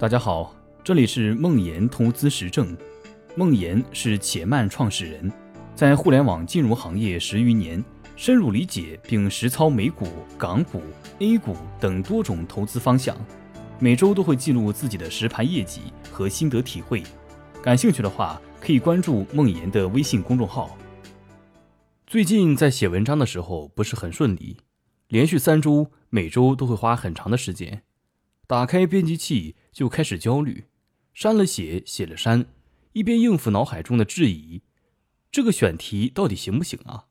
大家好，这里是梦岩投资实证。梦岩是且慢创始人，在互联网金融行业十余年，深入理解并实操美股、港股、A 股等多种投资方向。每周都会记录自己的实盘业绩和心得体会。感兴趣的话，可以关注梦岩的微信公众号。最近在写文章的时候不是很顺利，连续三周，每周都会花很长的时间。打开编辑器就开始焦虑，删了写，写了删，一边应付脑海中的质疑，这个选题到底行不行啊？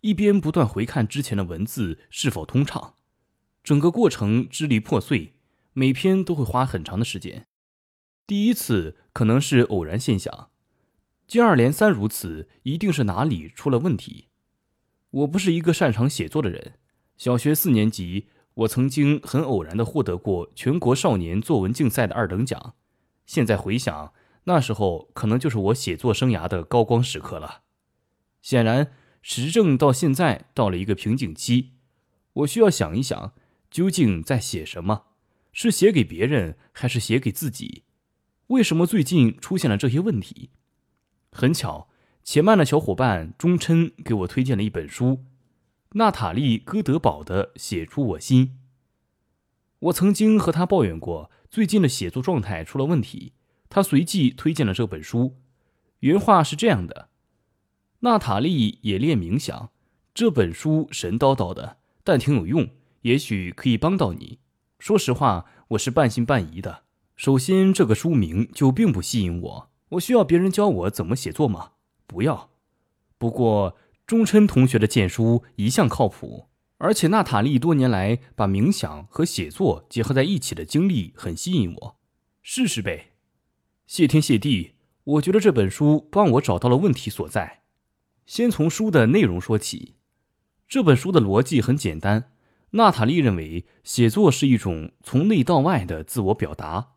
一边不断回看之前的文字是否通畅，整个过程支离破碎，每篇都会花很长的时间。第一次可能是偶然现象，接二连三如此，一定是哪里出了问题。我不是一个擅长写作的人，小学四年级。我曾经很偶然的获得过全国少年作文竞赛的二等奖，现在回想，那时候可能就是我写作生涯的高光时刻了。显然，时政到现在到了一个瓶颈期，我需要想一想，究竟在写什么？是写给别人，还是写给自己？为什么最近出现了这些问题？很巧，且慢的小伙伴钟琛给我推荐了一本书。娜塔莉·戈德堡的《写出我心》，我曾经和他抱怨过最近的写作状态出了问题，他随即推荐了这本书。原话是这样的：“娜塔莉也练冥想，这本书神叨叨的，但挺有用，也许可以帮到你。”说实话，我是半信半疑的。首先，这个书名就并不吸引我。我需要别人教我怎么写作吗？不要。不过。钟琛同学的荐书一向靠谱，而且娜塔莉多年来把冥想和写作结合在一起的经历很吸引我，试试呗。谢天谢地，我觉得这本书帮我找到了问题所在。先从书的内容说起，这本书的逻辑很简单。娜塔莉认为写作是一种从内到外的自我表达，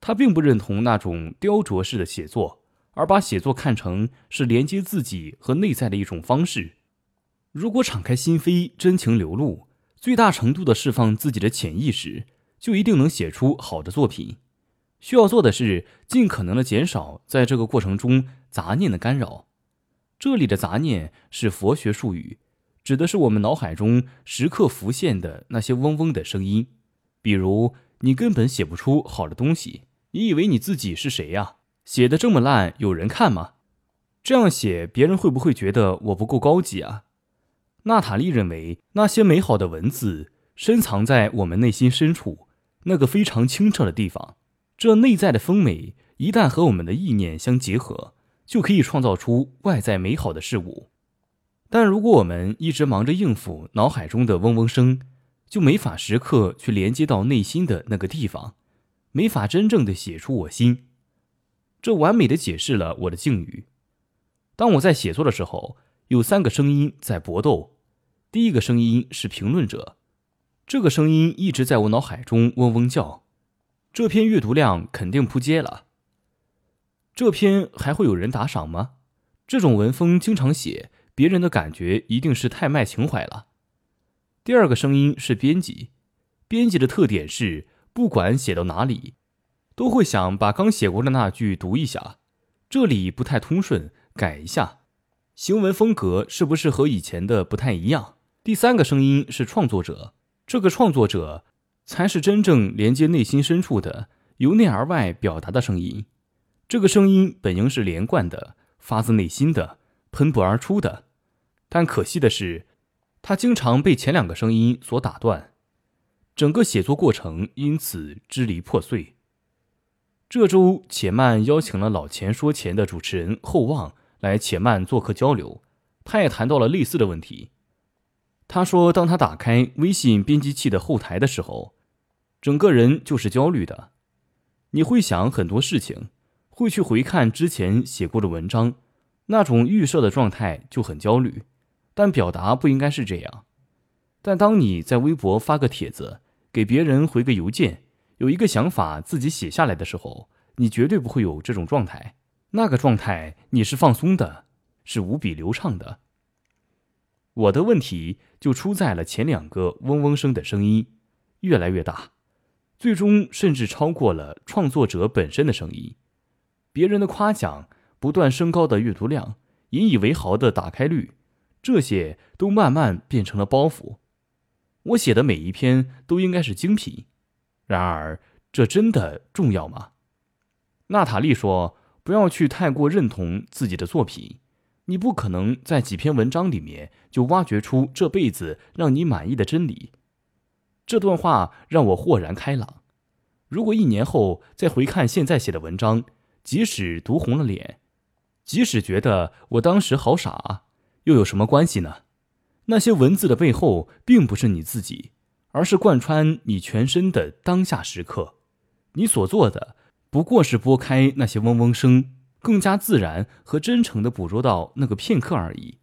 她并不认同那种雕琢式的写作。而把写作看成是连接自己和内在的一种方式。如果敞开心扉，真情流露，最大程度的释放自己的潜意识，就一定能写出好的作品。需要做的是尽可能的减少在这个过程中杂念的干扰。这里的杂念是佛学术语，指的是我们脑海中时刻浮现的那些嗡嗡的声音。比如，你根本写不出好的东西，你以为你自己是谁呀？写的这么烂，有人看吗？这样写，别人会不会觉得我不够高级啊？娜塔莉认为，那些美好的文字深藏在我们内心深处，那个非常清澈的地方。这内在的丰美，一旦和我们的意念相结合，就可以创造出外在美好的事物。但如果我们一直忙着应付脑海中的嗡嗡声，就没法时刻去连接到内心的那个地方，没法真正的写出我心。这完美的解释了我的境遇。当我在写作的时候，有三个声音在搏斗。第一个声音是评论者，这个声音一直在我脑海中嗡嗡叫：这篇阅读量肯定扑街了。这篇还会有人打赏吗？这种文风经常写，别人的感觉一定是太卖情怀了。第二个声音是编辑，编辑的特点是不管写到哪里。都会想把刚写过的那句读一下，这里不太通顺，改一下，行文风格是不是和以前的不太一样？第三个声音是创作者，这个创作者才是真正连接内心深处的、由内而外表达的声音。这个声音本应是连贯的、发自内心的、喷薄而出的，但可惜的是，它经常被前两个声音所打断，整个写作过程因此支离破碎。这周，且慢邀请了老钱说钱的主持人厚望来且慢做客交流，他也谈到了类似的问题。他说，当他打开微信编辑器的后台的时候，整个人就是焦虑的。你会想很多事情，会去回看之前写过的文章，那种预设的状态就很焦虑。但表达不应该是这样。但当你在微博发个帖子，给别人回个邮件。有一个想法自己写下来的时候，你绝对不会有这种状态。那个状态你是放松的，是无比流畅的。我的问题就出在了前两个嗡嗡声的声音越来越大，最终甚至超过了创作者本身的声音。别人的夸奖，不断升高的阅读量，引以为豪的打开率，这些都慢慢变成了包袱。我写的每一篇都应该是精品，然而这真的重要吗？娜塔莉说：“不要去太过认同自己的作品，你不可能在几篇文章里面就挖掘出这辈子让你满意的真理。”这段话让我豁然开朗。如果一年后再回看现在写的文章，即使读红了脸，即使觉得我当时好傻，又有什么关系呢？那些文字的背后，并不是你自己，而是贯穿你全身的当下时刻。你所做的，不过是拨开那些嗡嗡声，更加自然和真诚的捕捉到那个片刻而已。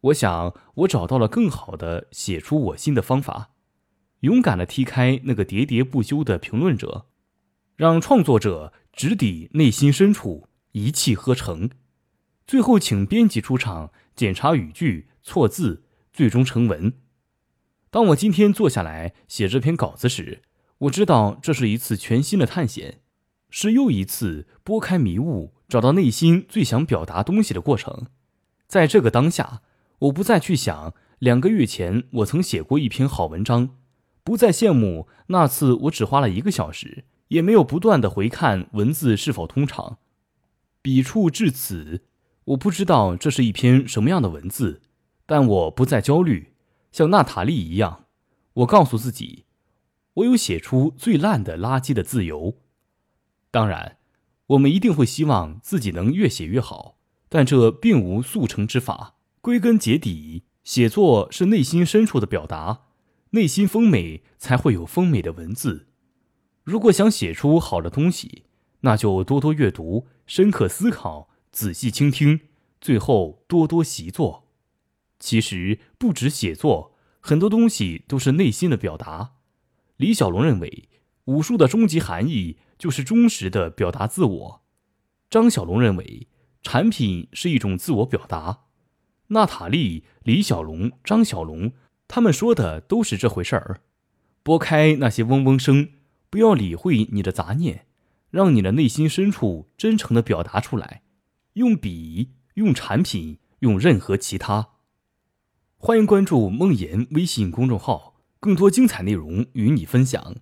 我想，我找到了更好的写出我心的方法。勇敢的踢开那个喋喋不休的评论者，让创作者直抵内心深处，一气呵成。最后，请编辑出场检查语句、错字，最终成文。当我今天坐下来写这篇稿子时，我知道这是一次全新的探险，是又一次拨开迷雾，找到内心最想表达东西的过程。在这个当下，我不再去想两个月前我曾写过一篇好文章。不再羡慕那次我只花了一个小时，也没有不断的回看文字是否通畅。笔触至此，我不知道这是一篇什么样的文字，但我不再焦虑。像娜塔莉一样，我告诉自己，我有写出最烂的垃圾的自由。当然，我们一定会希望自己能越写越好，但这并无速成之法。归根结底，写作是内心深处的表达。内心丰美，才会有丰美的文字。如果想写出好的东西，那就多多阅读，深刻思考，仔细倾听，最后多多习作。其实不止写作，很多东西都是内心的表达。李小龙认为，武术的终极含义就是忠实的表达自我。张小龙认为，产品是一种自我表达。娜塔莉、李小龙、张小龙。他们说的都是这回事儿，拨开那些嗡嗡声，不要理会你的杂念，让你的内心深处真诚的表达出来，用笔，用产品，用任何其他。欢迎关注梦妍微信公众号，更多精彩内容与你分享。